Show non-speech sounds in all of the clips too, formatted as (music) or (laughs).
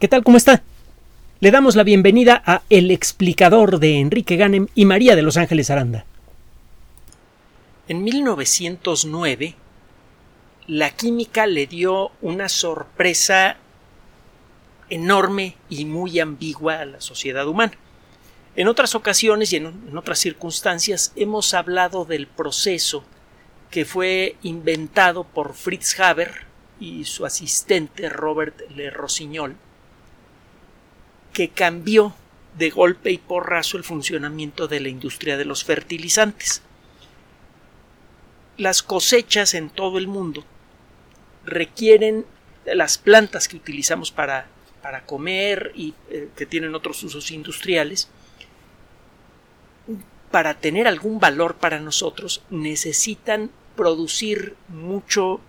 ¿Qué tal? ¿Cómo está? Le damos la bienvenida a El explicador de Enrique Ganem y María de Los Ángeles Aranda. En 1909, la química le dio una sorpresa enorme y muy ambigua a la sociedad humana. En otras ocasiones y en, otras circunstancias hemos hablado del proceso que fue inventado por Fritz Haber y su asistente Robert Le Rossignol, que cambió de golpe y porrazo el funcionamiento de la industria de los fertilizantes. Las cosechas en todo el mundo requieren las plantas que utilizamos para, para comer y eh, que tienen otros usos industriales para tener algún valor para nosotros necesitan producir mucho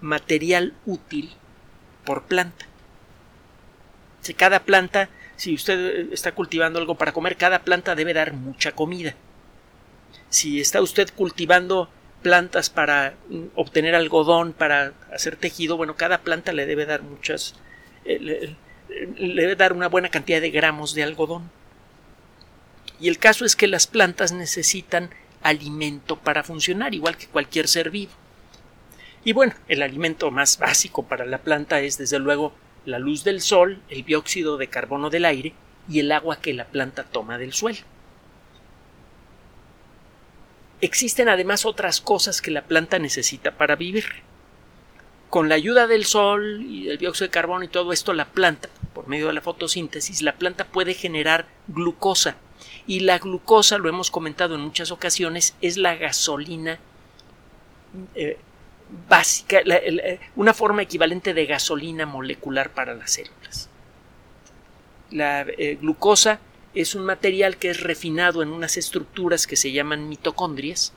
material útil por planta. Si cada planta, si usted está cultivando algo para comer, cada planta debe dar mucha comida. Si está usted cultivando plantas para obtener algodón, para hacer tejido, bueno, cada planta le debe dar muchas, eh, le debe dar una buena cantidad de gramos de algodón. Y el caso es que las plantas necesitan alimento para funcionar, igual que cualquier ser vivo. Y bueno, el alimento más básico para la planta es desde luego la luz del sol, el dióxido de carbono del aire y el agua que la planta toma del suelo. Existen además otras cosas que la planta necesita para vivir. Con la ayuda del sol y el dióxido de carbono y todo esto, la planta, por medio de la fotosíntesis, la planta puede generar glucosa, y la glucosa, lo hemos comentado en muchas ocasiones, es la gasolina eh, básica, una forma equivalente de gasolina molecular para las células. La eh, glucosa es un material que es refinado en unas estructuras que se llaman mitocondrias,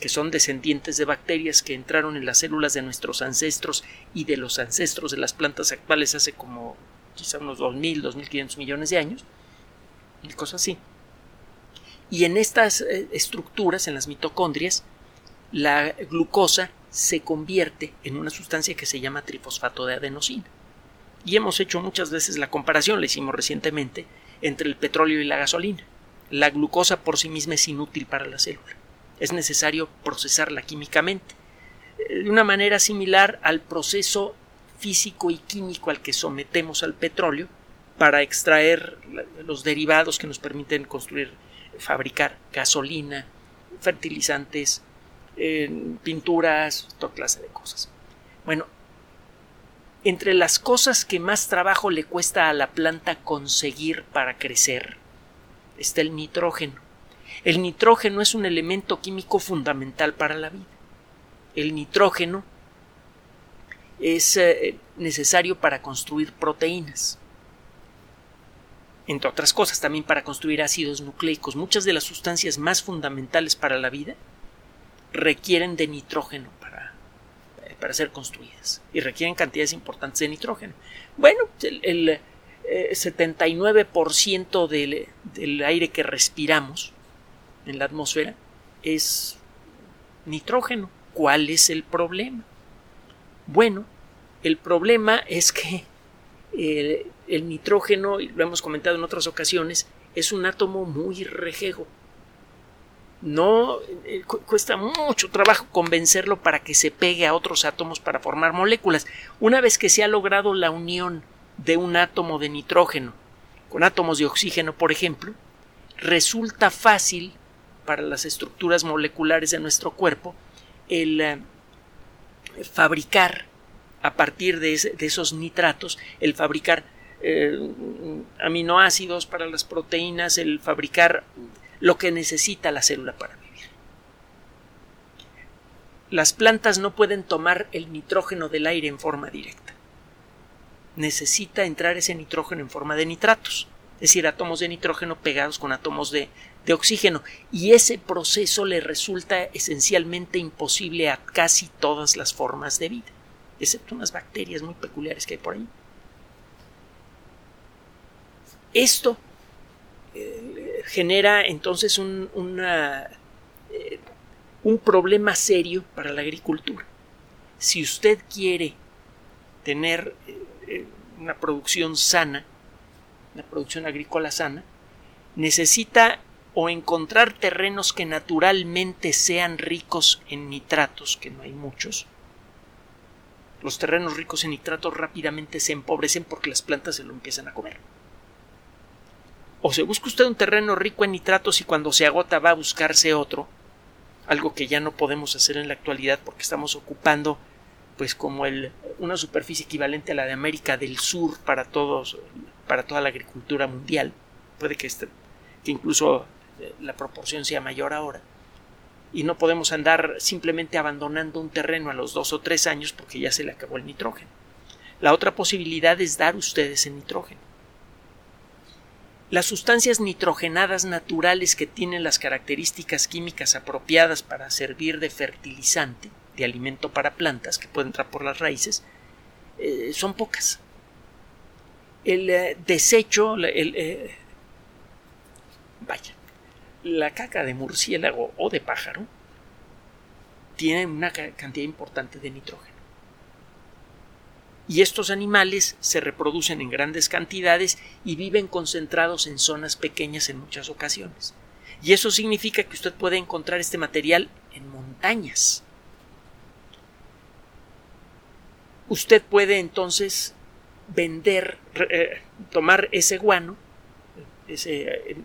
que son descendientes de bacterias que entraron en las células de nuestros ancestros y de los ancestros de las plantas actuales hace como quizá unos 2.000, 2.500 millones de años, y cosas así. Y en estas eh, estructuras, en las mitocondrias, la glucosa se convierte en una sustancia que se llama trifosfato de adenosina. Y hemos hecho muchas veces la comparación, la hicimos recientemente, entre el petróleo y la gasolina. La glucosa por sí misma es inútil para la célula. Es necesario procesarla químicamente. Eh, de una manera similar al proceso físico y químico al que sometemos al petróleo para extraer los derivados que nos permiten construir fabricar gasolina, fertilizantes, pinturas, toda clase de cosas. Bueno, entre las cosas que más trabajo le cuesta a la planta conseguir para crecer está el nitrógeno. El nitrógeno es un elemento químico fundamental para la vida. El nitrógeno es eh, necesario para construir proteínas entre otras cosas, también para construir ácidos nucleicos. Muchas de las sustancias más fundamentales para la vida requieren de nitrógeno para, eh, para ser construidas y requieren cantidades importantes de nitrógeno. Bueno, el, 79% eh, del, del aire que respiramos en la atmósfera es nitrógeno. ¿Cuál es el problema? Bueno, el problema es que eh, el nitrógeno, y lo hemos comentado en otras ocasiones, es un átomo muy rejego. No eh, cuesta mucho trabajo convencerlo para que se pegue a otros átomos para formar moléculas. Una vez que se ha logrado la unión de un átomo de nitrógeno con átomos de oxígeno, por ejemplo, resulta fácil para las estructuras moleculares de nuestro cuerpo el eh, fabricar a partir de, esos nitratos, el fabricar eh, aminoácidos para las proteínas, el fabricar lo que necesita la célula para vivir. Las plantas no pueden tomar el nitrógeno del aire en forma directa. Necesita entrar ese nitrógeno en forma de nitratos, es decir, átomos de nitrógeno pegados con átomos de, de oxígeno, y ese proceso le resulta esencialmente imposible a casi todas las formas de vida excepto unas bacterias muy peculiares que hay por ahí. Esto eh, genera entonces un, eh, un problema serio para la agricultura. Si usted quiere tener eh, una producción sana, una producción agrícola sana, necesita o encontrar terrenos que naturalmente sean ricos en nitratos, que no hay muchos. Los terrenos ricos en nitratos rápidamente se empobrecen porque las plantas se lo empiezan a comer. O se busca usted un terreno rico en nitratos y cuando se agota va a buscarse otro, algo que ya no podemos hacer en la actualidad porque estamos ocupando pues como el, una superficie equivalente a la de América del Sur para todos para toda la agricultura mundial. Puede que, este, que incluso eh, la proporción sea mayor ahora. Y no podemos andar simplemente abandonando un terreno a los dos o tres años porque ya se le acabó el nitrógeno. La otra posibilidad es dar ustedes el nitrógeno. Las sustancias nitrogenadas naturales que tienen las características químicas apropiadas para servir de fertilizante, de alimento para plantas que pueden entrar por las raíces, eh, son pocas. El eh, desecho, el, vaya, la caca de murciélago o de pájaro tiene una cantidad importante de nitrógeno. Y estos animales se reproducen en grandes cantidades y viven concentrados en zonas pequeñas en muchas ocasiones. Y eso significa que usted puede encontrar este material en montañas. Usted puede entonces vender, eh, tomar ese guano, eh,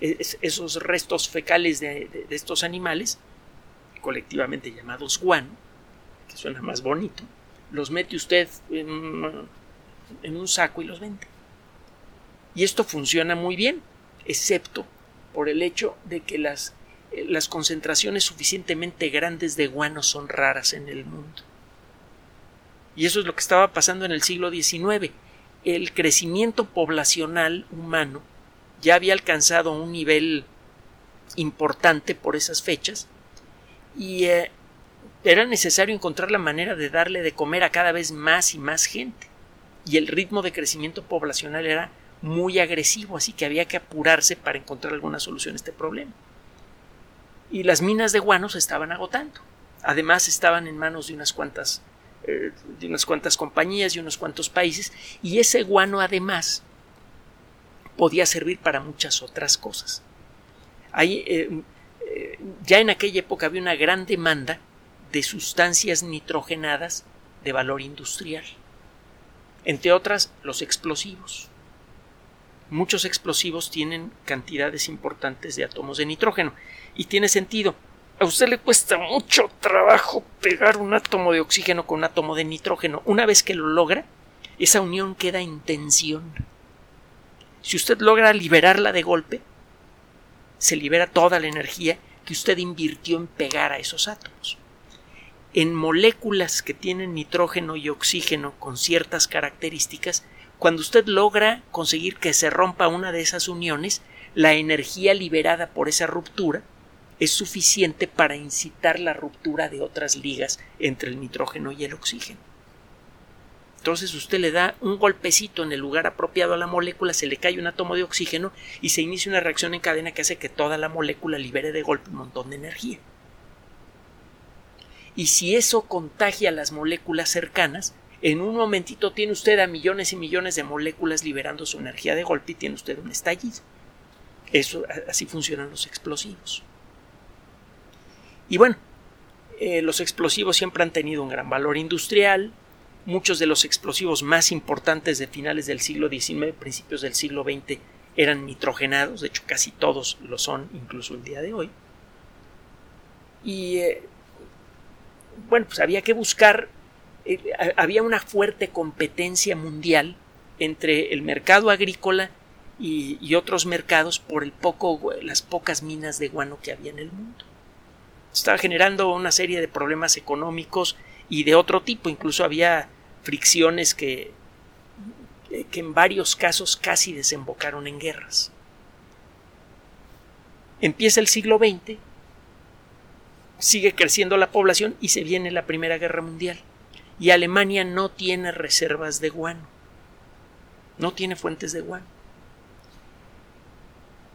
esos restos fecales de, estos animales, colectivamente llamados guano, que suena más bonito, los mete usted en, un saco y los vende. Y esto funciona muy bien, excepto por el hecho de que las, las concentraciones suficientemente grandes de guano son raras en el mundo. Y eso es lo que estaba pasando en el siglo XIX. El crecimiento poblacional humano ya había alcanzado un nivel importante por esas fechas y eh, era necesario encontrar la manera de darle de comer a cada vez más y más gente. Y el ritmo de crecimiento poblacional era muy agresivo, así que había que apurarse para encontrar alguna solución a este problema. Y las minas de guano se estaban agotando. Además estaban en manos de unas cuantas eh, de unas cuantas compañías y unos cuantos países y ese guano además podía servir para muchas otras cosas. Ahí, eh, eh, ya en aquella época había una gran demanda de sustancias nitrogenadas de valor industrial, entre otras los explosivos. Muchos explosivos tienen cantidades importantes de átomos de nitrógeno y tiene sentido. A usted le cuesta mucho trabajo pegar un átomo de oxígeno con un átomo de nitrógeno. Una vez que lo logra, esa unión queda en tensión si usted logra liberarla de golpe, se libera toda la energía que usted invirtió en pegar a esos átomos. En moléculas que tienen nitrógeno y oxígeno con ciertas características, cuando usted logra conseguir que se rompa una de esas uniones, la energía liberada por esa ruptura es suficiente para incitar la ruptura de otras ligas entre el nitrógeno y el oxígeno. Entonces usted le da un golpecito en el lugar apropiado a la molécula, se le cae un átomo de oxígeno y se inicia una reacción en cadena que hace que toda la molécula libere de golpe un montón de energía. Y si eso contagia las moléculas cercanas, en un momentito tiene usted a millones y millones de moléculas liberando su energía de golpe y tiene usted un estallido. Eso, así funcionan los explosivos. Y bueno, eh, los explosivos siempre han tenido un gran valor industrial, Muchos de los explosivos más importantes de finales del siglo XIX, principios del siglo XX, eran nitrogenados, de hecho casi todos lo son, incluso el día de hoy. Y eh, bueno, pues había que buscar, eh, había una fuerte competencia mundial entre el mercado agrícola y, y, otros mercados por el poco, las pocas minas de guano que había en el mundo. Estaba generando una serie de problemas económicos y de otro tipo, incluso había fricciones que, que en varios casos casi desembocaron en guerras. Empieza el siglo XX, sigue creciendo la población y se viene la Primera Guerra Mundial. Y Alemania no tiene reservas de guano, no tiene fuentes de guano.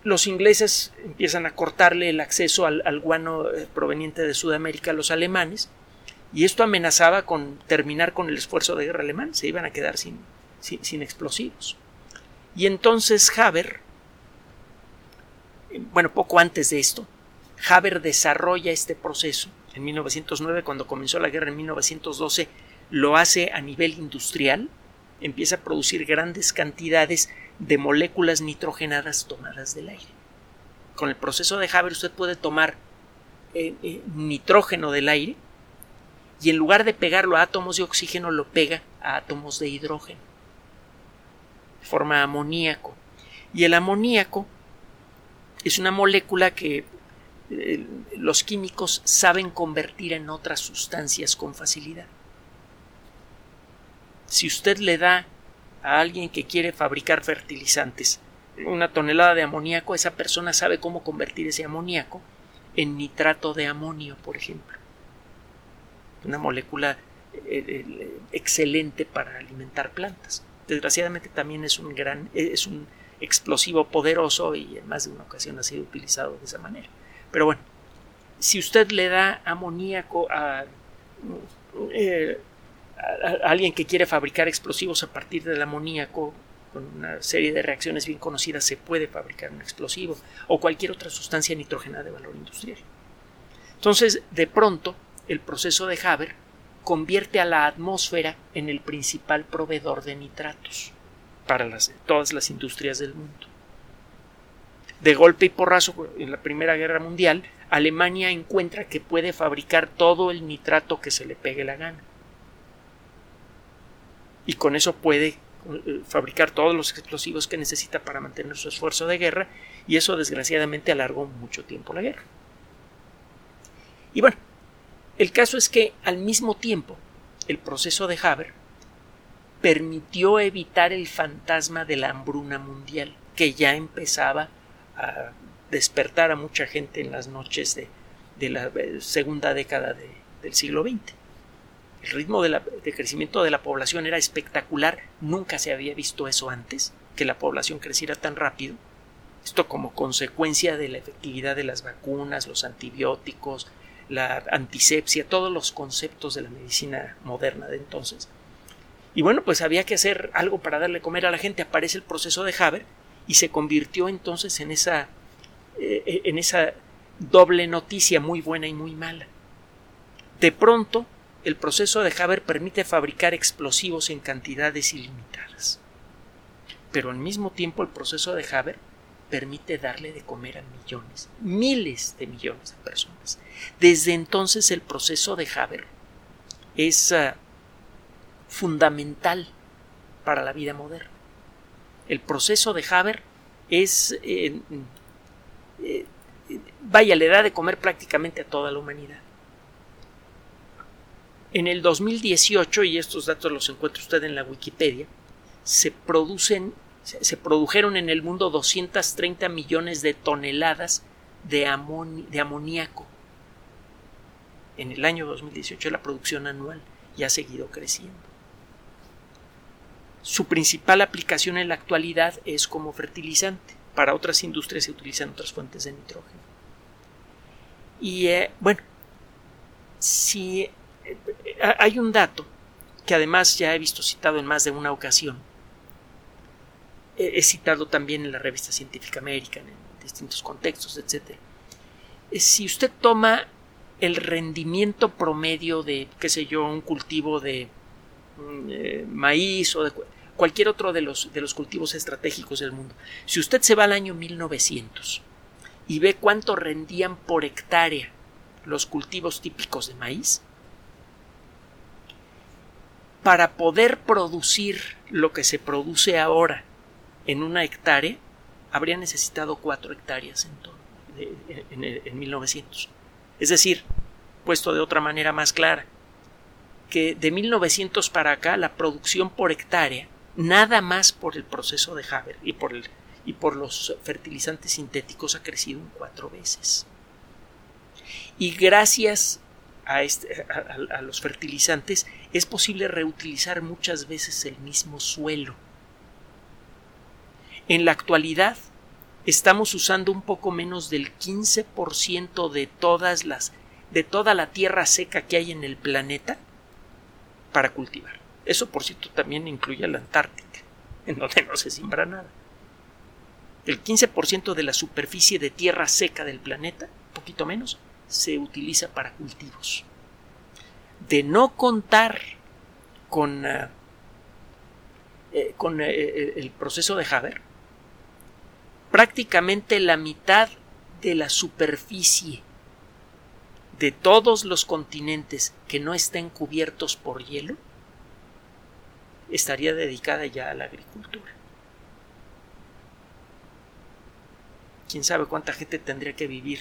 Los ingleses empiezan a cortarle el acceso al, al guano eh, proveniente de Sudamérica a los alemanes y esto amenazaba con terminar con el esfuerzo de guerra alemán, se iban a quedar sin, sin, explosivos. Y entonces Haber, bueno, poco antes de esto, Haber desarrolla este proceso en 1909, cuando comenzó la guerra en 1912, lo hace a nivel industrial, empieza a producir grandes cantidades de moléculas nitrogenadas tomadas del aire. Con el proceso de Haber usted puede tomar eh, eh, nitrógeno del aire y en lugar de pegarlo a átomos de oxígeno lo pega a átomos de hidrógeno. Forma amoníaco. Y el amoníaco es una molécula que eh, los químicos saben convertir en otras sustancias con facilidad. Si usted le da a alguien que quiere fabricar fertilizantes una tonelada de amoníaco, esa persona sabe cómo convertir ese amoníaco en nitrato de amonio, por ejemplo. Una molécula eh, eh, excelente para alimentar plantas. Desgraciadamente también es un gran es un explosivo poderoso y en más de una ocasión ha sido utilizado de esa manera. Pero bueno, si usted le da amoníaco a, eh, a, alguien que quiere fabricar explosivos a partir del amoníaco, con una serie de reacciones bien conocidas se puede fabricar un explosivo o cualquier otra sustancia nitrogenada de valor industrial. Entonces, de pronto, el proceso de Haber convierte a la atmósfera en el principal proveedor de nitratos para todas las industrias del mundo. De golpe y porrazo, en la Primera Guerra Mundial, Alemania encuentra que puede fabricar todo el nitrato que se le pegue la gana. Y con eso puede eh, fabricar todos los explosivos que necesita para mantener su esfuerzo de guerra, y eso desgraciadamente alargó mucho tiempo la guerra. Y bueno, el caso es que al mismo tiempo el proceso de Haber permitió evitar el fantasma de la hambruna mundial, que ya empezaba a despertar a mucha gente en las noches de, la eh, segunda década del siglo XX. El ritmo de, crecimiento de la población era espectacular, nunca se había visto eso antes, que la población creciera tan rápido. Esto como consecuencia de la efectividad de las vacunas, los antibióticos, la antisepsia, todos los conceptos de la medicina moderna de entonces. Y bueno, pues había que hacer algo para darle comer a la gente. Aparece el proceso de Haber y se convirtió entonces en esa, eh, en esa doble noticia muy buena y muy mala. De pronto, el proceso de Haber permite fabricar explosivos en cantidades ilimitadas. Pero al mismo tiempo el proceso de Haber permite darle de comer a millones, miles de millones de personas. Desde entonces el proceso de Haber es ah, fundamental para la vida moderna. El proceso de Haber es, eh, eh, vaya, le da de comer prácticamente a toda la humanidad. En el 2018, y estos datos los encuentra usted en la Wikipedia, se producen, se produjeron en el mundo 230 millones de toneladas de, de amoníaco. En el año 2018 la producción anual ya ha seguido creciendo. Su principal aplicación en la actualidad es como fertilizante. Para otras industrias se utilizan otras fuentes de nitrógeno. Y eh, bueno, si hay un dato que además ya he visto citado en más de una ocasión. He citado también en la revista científica American, en distintos contextos, etc. Si usted toma el rendimiento promedio de, qué sé yo, un cultivo de eh, maíz o cualquier otro de los, de los cultivos estratégicos del mundo, si usted se va al año 1900 y ve cuánto rendían por hectárea los cultivos típicos de maíz, para poder producir lo que se produce ahora en una hectárea, habría necesitado cuatro hectáreas en, en, 1900. Es decir, puesto de otra manera más clara, que de 1900 para acá la producción por hectárea, nada más por el proceso de Haber y por, el, y por los fertilizantes sintéticos, ha crecido en cuatro veces. Y gracias este, a, los fertilizantes, es posible reutilizar muchas veces el mismo suelo. En la actualidad, estamos usando un poco menos del 15% de todas las de toda la tierra seca que hay en el planeta para cultivar. Eso por cierto también incluye la Antártica. (laughs) en donde no se siembra nada. El 15% de la superficie de tierra seca del planeta, poquito menos, se utiliza para cultivos. De no contar con, ah, eh, con eh, eh, el proceso de Haber, prácticamente la mitad de la superficie de todos los continentes que no estén cubiertos por hielo estaría dedicada ya a la agricultura. Quién sabe cuánta gente tendría que vivir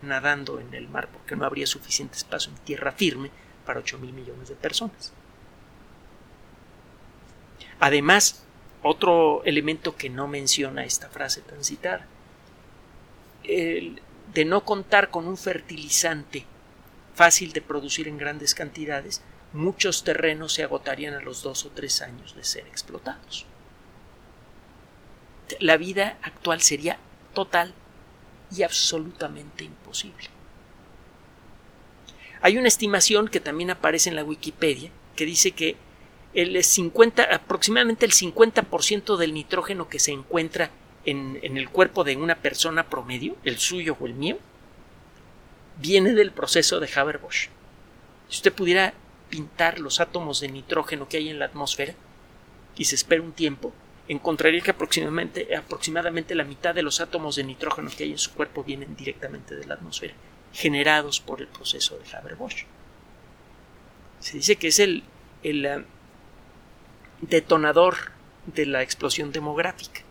nadando en el mar porque no habría suficiente espacio en tierra firme para 8 mil millones de personas. Además, otro elemento que no menciona esta frase tan citada, el de no contar con un fertilizante fácil de producir en grandes cantidades, muchos terrenos se agotarían a los dos o tres años de ser explotados. La vida actual sería total y absolutamente imposible. Hay una estimación que también aparece en la Wikipedia que dice que el 50, aproximadamente el 50% del nitrógeno que se encuentra en, en, el cuerpo de una persona promedio, el suyo o el mío, viene del proceso de Haber-Bosch. Si usted pudiera pintar los átomos de nitrógeno que hay en la atmósfera y se espera un tiempo, encontraría que aproximadamente, aproximadamente la mitad de los átomos de nitrógeno que hay en su cuerpo vienen directamente de la atmósfera, generados por el proceso de Haber-Bosch. Se dice que es el, el uh, detonador de la explosión demográfica.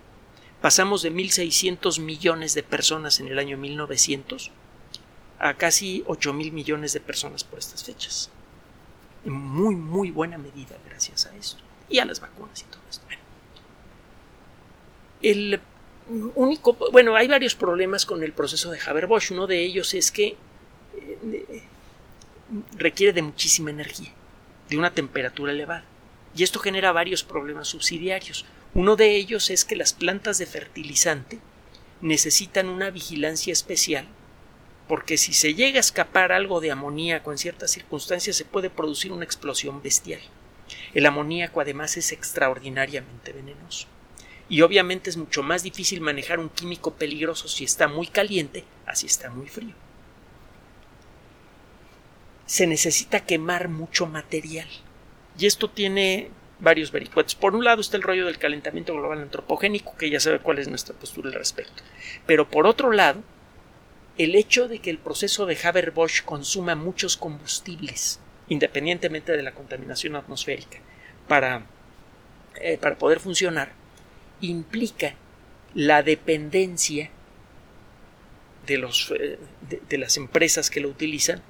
Pasamos de 1.600 millones de personas en el año 1900 a casi 8.000 millones de personas por estas fechas. En muy, muy buena medida gracias a esto. Y a las vacunas y todo esto. El único, bueno, hay varios problemas con el proceso de Haber-Bosch. Uno de ellos es que eh, requiere de muchísima energía, de una temperatura elevada. Y esto genera varios problemas subsidiarios. Uno de ellos es que las plantas de fertilizante necesitan una vigilancia especial porque si se llega a escapar algo de amoníaco en ciertas circunstancias se puede producir una explosión bestial. El amoníaco además es extraordinariamente venenoso. Y obviamente es mucho más difícil manejar un químico peligroso si está muy caliente, así está muy frío. Se necesita quemar mucho material. Y esto tiene varios vericuetos. Por un lado está el rollo del calentamiento global antropogénico, que ya sabe cuál es nuestra postura al respecto. Pero por otro lado, el hecho de que el proceso de Haber-Bosch consuma muchos combustibles, independientemente de la contaminación atmosférica, para, eh, para poder funcionar, implica la dependencia de, los, eh, de las empresas que lo utilizan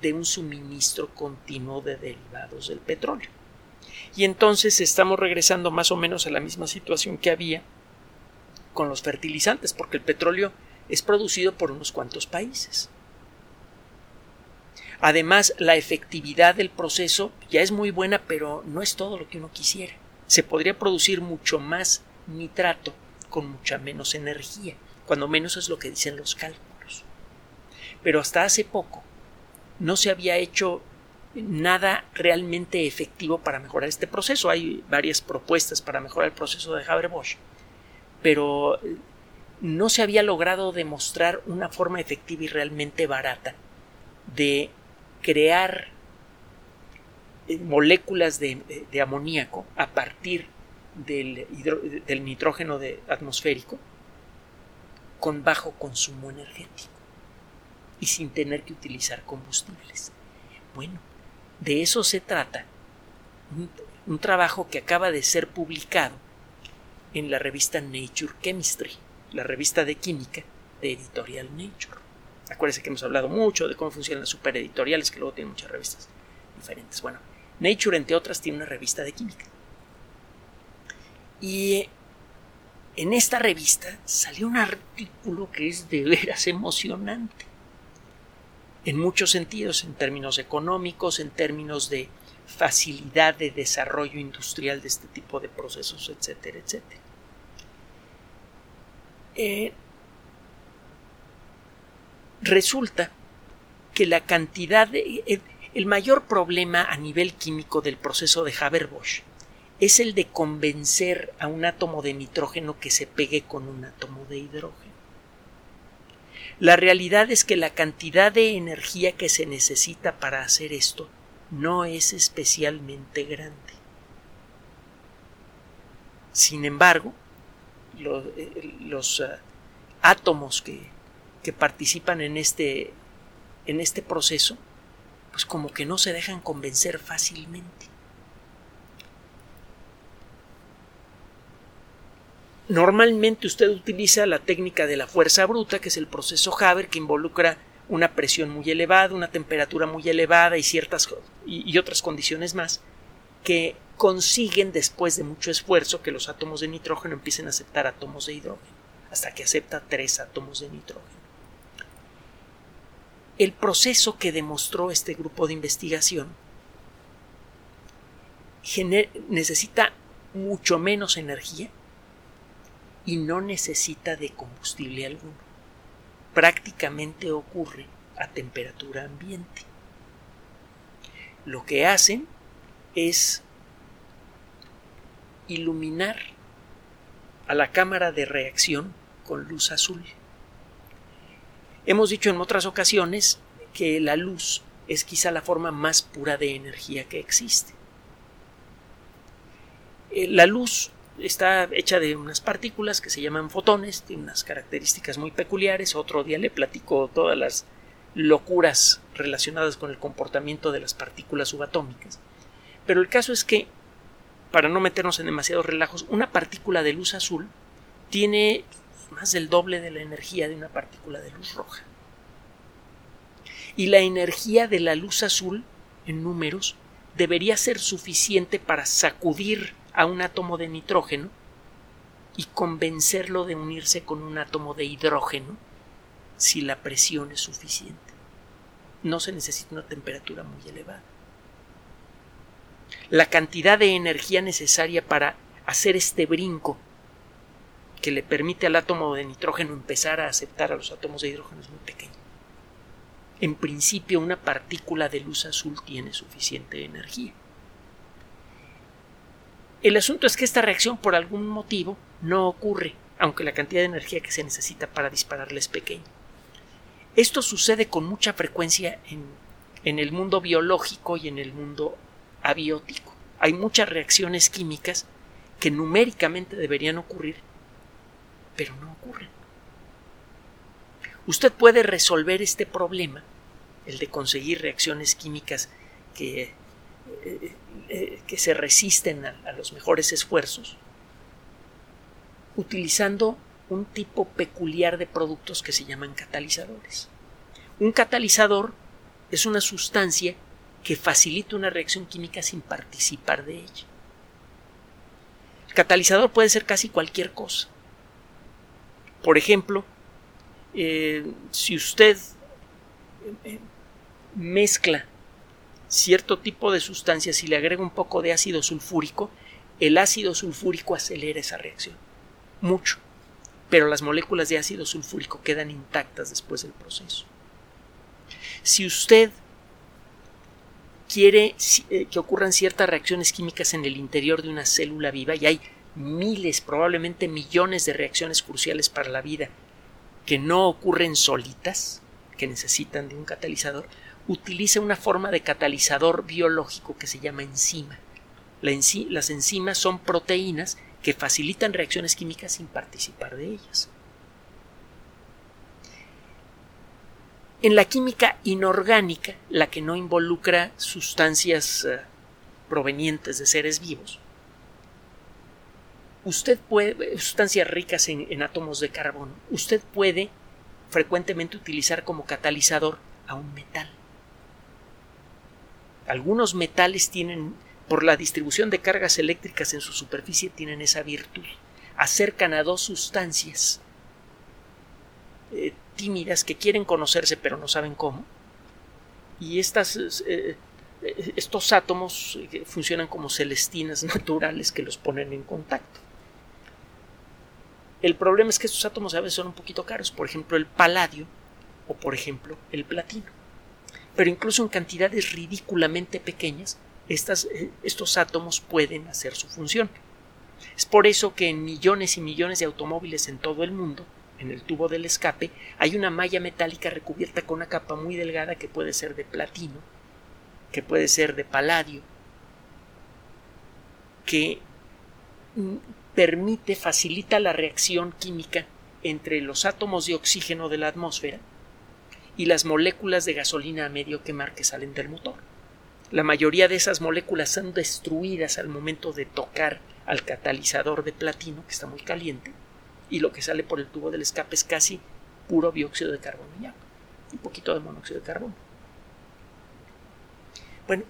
de un suministro continuo de derivados del petróleo. Y entonces estamos regresando más o menos a la misma situación que había con los fertilizantes, porque el petróleo es producido por unos cuantos países. Además, la efectividad del proceso ya es muy buena, pero no es todo lo que uno quisiera. Se podría producir mucho más nitrato con mucha menos energía, cuando menos es lo que dicen los cálculos. Pero hasta hace poco no se había hecho nada realmente efectivo para mejorar este proceso. Hay varias propuestas para mejorar el proceso de Haber-Bosch, pero no se había logrado demostrar una forma efectiva y realmente barata de crear eh, moléculas de, amoníaco a partir del, nitrógeno de, atmosférico con bajo consumo energético y sin tener que utilizar combustibles. Bueno, de eso se trata un trabajo que acaba de ser publicado en la revista Nature Chemistry la revista de química de Editorial Nature. Acuérdense que hemos hablado mucho de cómo funcionan las supereditoriales, que luego tienen muchas revistas diferentes. Bueno, Nature, entre otras, tiene una revista de química. Y en esta revista salió un artículo que es de veras emocionante. En muchos sentidos, en términos económicos, en términos de facilidad de desarrollo industrial de este tipo de procesos, etcétera, etcétera. Eh, resulta que la cantidad de... El, mayor problema a nivel químico del proceso de Haber-Bosch es el de convencer a un átomo de nitrógeno que se pegue con un átomo de hidrógeno. La realidad es que la cantidad de energía que se necesita para hacer esto no es especialmente grande. Sin embargo, eh, los, eh, átomos que, que, participan en este, en este proceso, pues como que no se dejan convencer fácilmente. Normalmente usted utiliza la técnica de la fuerza bruta, que es el proceso Haber, que involucra una presión muy elevada, una temperatura muy elevada y ciertas y, otras condiciones más que consiguen después de mucho esfuerzo que los átomos de nitrógeno empiecen a aceptar átomos de hidrógeno, hasta que acepta tres átomos de nitrógeno. El proceso que demostró este grupo de investigación necesita mucho menos energía y no necesita de combustible alguno. Prácticamente ocurre a temperatura ambiente. Lo que hacen es iluminar a la cámara de reacción con luz azul. Hemos dicho en otras ocasiones que la luz es quizá la forma más pura de energía que existe. Eh, la luz está hecha de unas partículas que se llaman fotones, tiene unas características muy peculiares. Otro día le platico todas las locuras relacionadas con el comportamiento de las partículas subatómicas. Pero el caso es que, para no meternos en demasiados relajos, una partícula de luz azul tiene más del doble de la energía de una partícula de luz roja. Y la energía de la luz azul, en números, debería ser suficiente para sacudir a un átomo de nitrógeno y convencerlo de unirse con un átomo de hidrógeno si la presión es suficiente. No se necesita una temperatura muy elevada. La cantidad de energía necesaria para hacer este brinco que le permite al átomo de nitrógeno empezar a aceptar a los átomos de hidrógeno es muy pequeña. En principio, una partícula de luz azul tiene suficiente energía. El asunto es que esta reacción por algún motivo no ocurre, aunque la cantidad de energía que se necesita para dispararla es pequeña. Esto sucede con mucha frecuencia en, en el mundo biológico y en el mundo abiótico. Hay muchas reacciones químicas que numéricamente deberían ocurrir, pero no ocurren. Usted puede resolver este problema, el de conseguir reacciones químicas que eh, eh, que se resisten a, los mejores esfuerzos, utilizando un tipo peculiar de productos que se llaman catalizadores. Un catalizador es una sustancia que facilita una reacción química sin participar de ella. El catalizador puede ser casi cualquier cosa. Por ejemplo, eh, si usted mezcla cierto tipo de sustancias y le agrega un poco de ácido sulfúrico, el ácido sulfúrico acelera esa reacción. Mucho. Pero las moléculas de ácido sulfúrico quedan intactas después del proceso. Si usted quiere eh, que ocurran ciertas reacciones químicas en el interior de una célula viva, y hay miles, probablemente millones de reacciones cruciales para la vida que no ocurren solitas, que necesitan de un catalizador, utiliza una forma de catalizador biológico que se llama enzima. las enzimas son proteínas que facilitan reacciones químicas sin participar de ellas. En la química inorgánica, la que no involucra sustancias eh, provenientes de seres vivos, usted puede, sustancias ricas en átomos de carbono, usted puede frecuentemente utilizar como catalizador a un metal. Algunos metales tienen, por la distribución de cargas eléctricas en su superficie, tienen esa virtud. Acercan a dos sustancias eh, tímidas que quieren conocerse pero no saben cómo. Y estas, eh, eh, estos átomos funcionan como celestinas naturales que los ponen en contacto. El problema es que estos átomos a veces son un poquito caros, por ejemplo el paladio o por ejemplo el platino pero incluso en cantidades ridículamente pequeñas eh, estos átomos pueden hacer su función. Es por eso que en millones y millones de automóviles en todo el mundo, en el tubo del escape, hay una malla metálica recubierta con una capa muy delgada que puede ser de platino, que puede ser de paladio, que mm, permite, facilita la reacción química entre los átomos de oxígeno de la atmósfera y las moléculas de gasolina a medio quemar que salen del motor. La mayoría de esas moléculas son destruidas al momento de tocar al catalizador de platino, que está muy caliente, y lo que sale por el tubo del escape es casi puro dióxido de carbono y un poquito de monóxido de carbono. Bueno,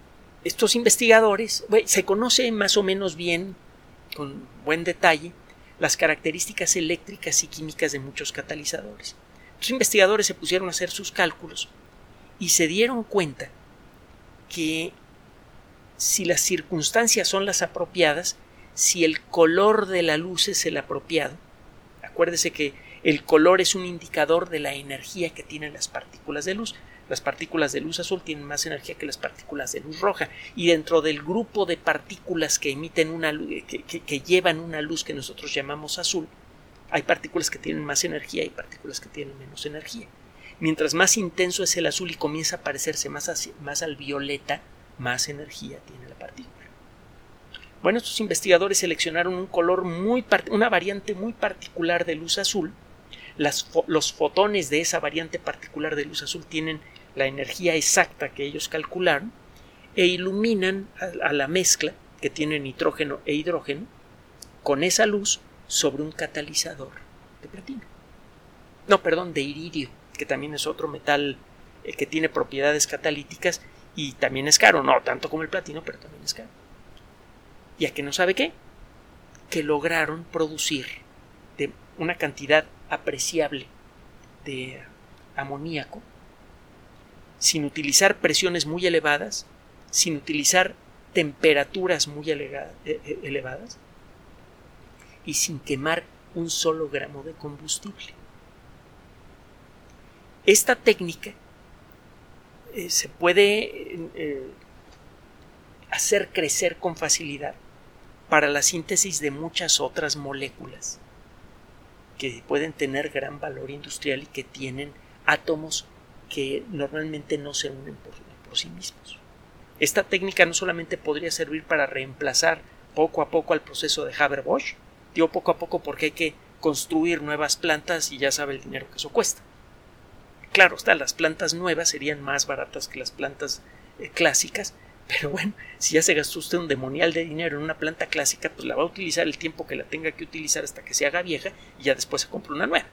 estos investigadores, se conoce más o menos bien, con buen detalle, las características eléctricas y químicas de muchos catalizadores. Los investigadores se pusieron a hacer sus cálculos y se dieron cuenta que si las circunstancias son las apropiadas, si el color de la luz es el apropiado, acuérdese que el color es un indicador de la energía que tienen las partículas de luz. Las partículas de luz azul tienen más energía que las partículas de luz roja. Y dentro del grupo de partículas que emiten una que, llevan una luz que nosotros llamamos azul, hay partículas que tienen más energía y partículas que tienen menos energía. Mientras más intenso es el azul y comienza a parecerse más al violeta, más energía tiene la partícula. Bueno, estos investigadores seleccionaron un color muy una variante muy particular de luz azul. los fotones de esa variante particular de luz azul tienen la energía exacta que ellos calcularon e iluminan a, la mezcla que tiene nitrógeno e hidrógeno con esa luz sobre un catalizador de platino. No, perdón, de iridio, que también es otro metal eh, que tiene propiedades catalíticas y también es caro, no tanto como el platino, pero también es caro. ¿Y a que no sabe qué? Que lograron producir de una cantidad apreciable de amoníaco sin utilizar presiones muy elevadas, sin utilizar temperaturas muy e, e, elevadas y sin quemar un solo gramo de combustible. Esta técnica eh, se puede eh, hacer crecer con facilidad para la síntesis de muchas otras moléculas que pueden tener gran valor industrial y que tienen átomos que normalmente no se unen por, sí mismos. Esta técnica no solamente podría servir para reemplazar poco a poco al proceso de Haber-Bosch, digo poco a poco porque hay que construir nuevas plantas y ya sabe el dinero que eso cuesta. Claro, las plantas nuevas serían más baratas que las plantas eh, clásicas, pero bueno, si ya se gastó usted un demonial de dinero en una planta clásica, pues la va a utilizar el tiempo que la tenga que utilizar hasta que se haga vieja y ya después se compra una nueva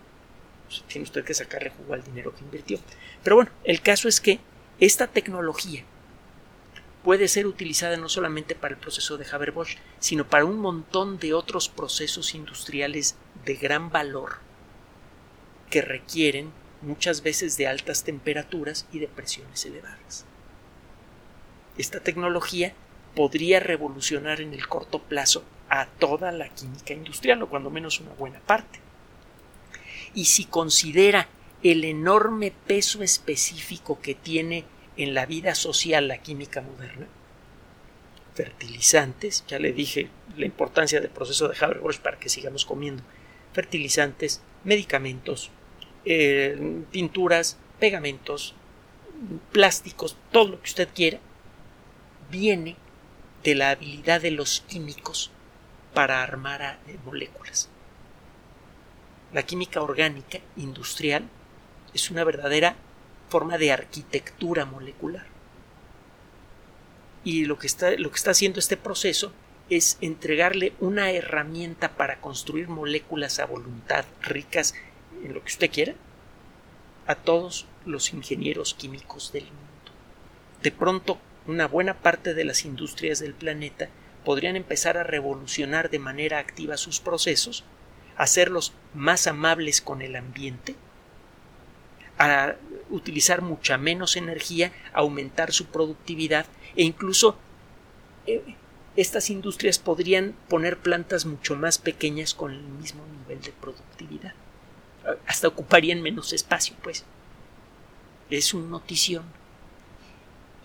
tiene usted que sacarle jugo al dinero que invirtió. Pero bueno, el caso es que esta tecnología puede ser utilizada no solamente para el proceso de Haber-Bosch, sino para un montón de otros procesos industriales de gran valor que requieren muchas veces de altas temperaturas y de presiones elevadas. Esta tecnología podría revolucionar en el corto plazo a toda la química industrial, o cuando menos una buena parte. Y si considera el enorme peso específico que tiene en la vida social la química moderna, fertilizantes, ya le dije la importancia del proceso de Haber-Bosch para que sigamos comiendo, fertilizantes, medicamentos, eh, pinturas, pegamentos, plásticos, todo lo que usted quiera, viene de la habilidad de los químicos para armar moléculas. La química orgánica industrial es una verdadera forma de arquitectura molecular. Y lo que está, lo que está haciendo este proceso es entregarle una herramienta para construir moléculas a voluntad ricas en lo que usted quiera a todos los ingenieros químicos del mundo. De pronto, una buena parte de las industrias del planeta podrían empezar a revolucionar de manera activa sus procesos hacerlos más amables con el ambiente, a utilizar mucha menos energía, aumentar su productividad e incluso eh, estas industrias podrían poner plantas mucho más pequeñas con el mismo nivel de productividad. Hasta ocuparían menos espacio, pues. Es un notición.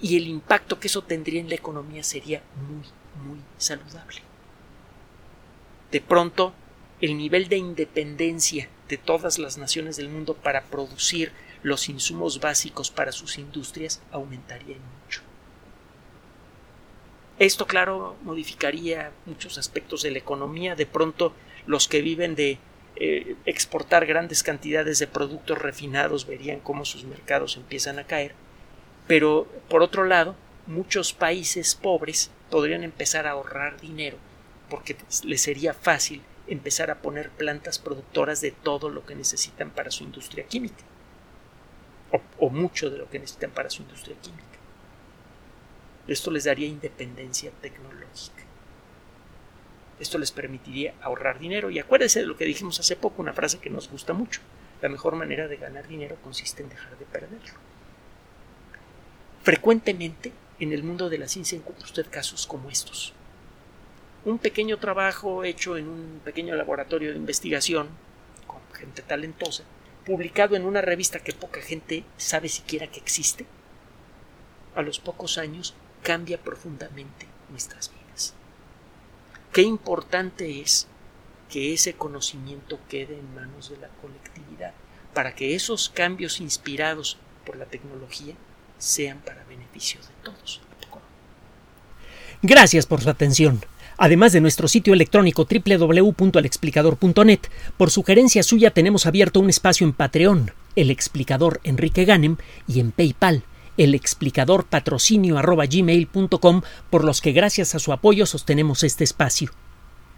Y el impacto que eso tendría en la economía sería muy, muy saludable. De pronto, el nivel de independencia de todas las naciones del mundo para producir los insumos básicos para sus industrias aumentaría mucho. Esto, claro, modificaría muchos aspectos de la economía. De pronto, los que viven de eh, exportar grandes cantidades de productos refinados verían cómo sus mercados empiezan a caer. Pero, por otro lado, muchos países pobres podrían empezar a ahorrar dinero porque les sería fácil empezar a poner plantas productoras de todo lo que necesitan para su industria química. O, o mucho de lo que necesitan para su industria química. Esto les daría independencia tecnológica. Esto les permitiría ahorrar dinero. Y acuérdense de lo que dijimos hace poco, una frase que nos gusta mucho. La mejor manera de ganar dinero consiste en dejar de perderlo. Frecuentemente en el mundo de la ciencia encuentra usted casos como estos. Un pequeño trabajo hecho en un pequeño laboratorio de investigación con gente talentosa, publicado en una revista que poca gente sabe siquiera que existe, a los pocos años cambia profundamente nuestras vidas. Qué importante es que ese conocimiento quede en manos de la colectividad para que esos cambios inspirados por la tecnología sean para beneficio de todos. Gracias por su atención. Además de nuestro sitio electrónico www.alexplicador.net, por sugerencia suya tenemos abierto un espacio en Patreon, el explicador Enrique Ganem, y en PayPal, el explicador patrocinio por los que gracias a su apoyo sostenemos este espacio.